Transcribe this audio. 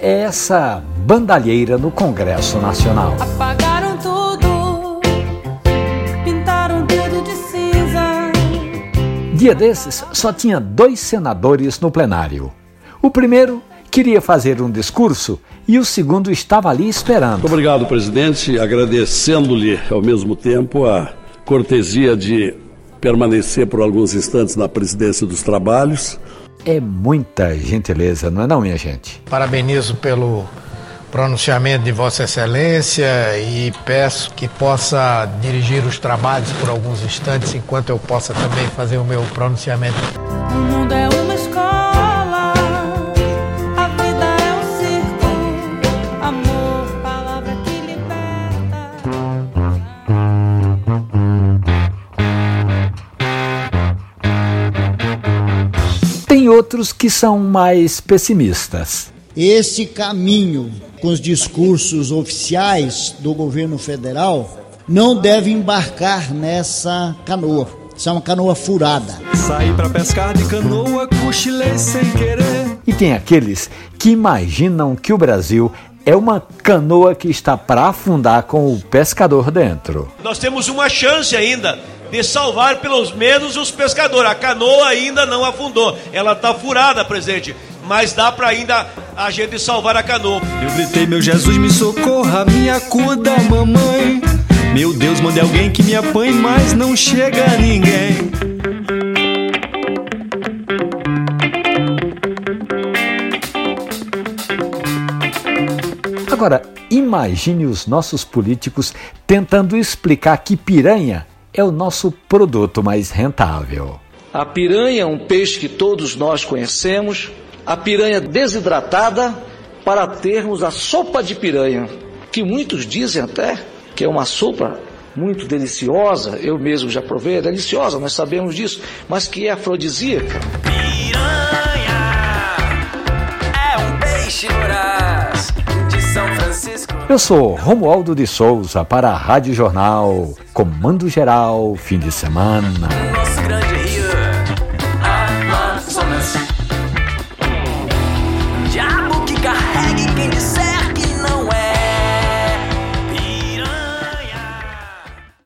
essa bandalheira no Congresso Nacional. Apagaram tudo, pintaram tudo de cinza. Dia desses, só tinha dois senadores no plenário. O primeiro queria fazer um discurso e o segundo estava ali esperando. Muito obrigado, presidente, agradecendo-lhe ao mesmo tempo a cortesia de permanecer por alguns instantes na presidência dos trabalhos. É muita gentileza, não é não, minha gente? Parabenizo pelo pronunciamento de Vossa Excelência e peço que possa dirigir os trabalhos por alguns instantes enquanto eu possa também fazer o meu pronunciamento. O mundo é uma outros que são mais pessimistas. Esse caminho com os discursos oficiais do governo federal não deve embarcar nessa canoa. Isso é uma canoa furada. Saí pra pescar de canoa, cochilei sem querer. E tem aqueles que imaginam que o Brasil é uma canoa que está para afundar com o pescador dentro. Nós temos uma chance ainda de salvar pelo menos os pescadores. A canoa ainda não afundou. Ela está furada, presidente. Mas dá para ainda a gente salvar a canoa. Eu gritei, meu Jesus, me socorra, me acuda, mamãe. Meu Deus, mande alguém que me apanhe, mas não chega ninguém. Agora, imagine os nossos políticos tentando explicar que piranha é o nosso produto mais rentável. A piranha é um peixe que todos nós conhecemos, a piranha desidratada para termos a sopa de piranha, que muitos dizem até que é uma sopa muito deliciosa, eu mesmo já provei, é deliciosa, nós sabemos disso, mas que é afrodisíaca. Piranha é um peixe Francisco. Eu sou Romualdo de Souza para a Rádio Jornal, Comando Geral, fim de semana.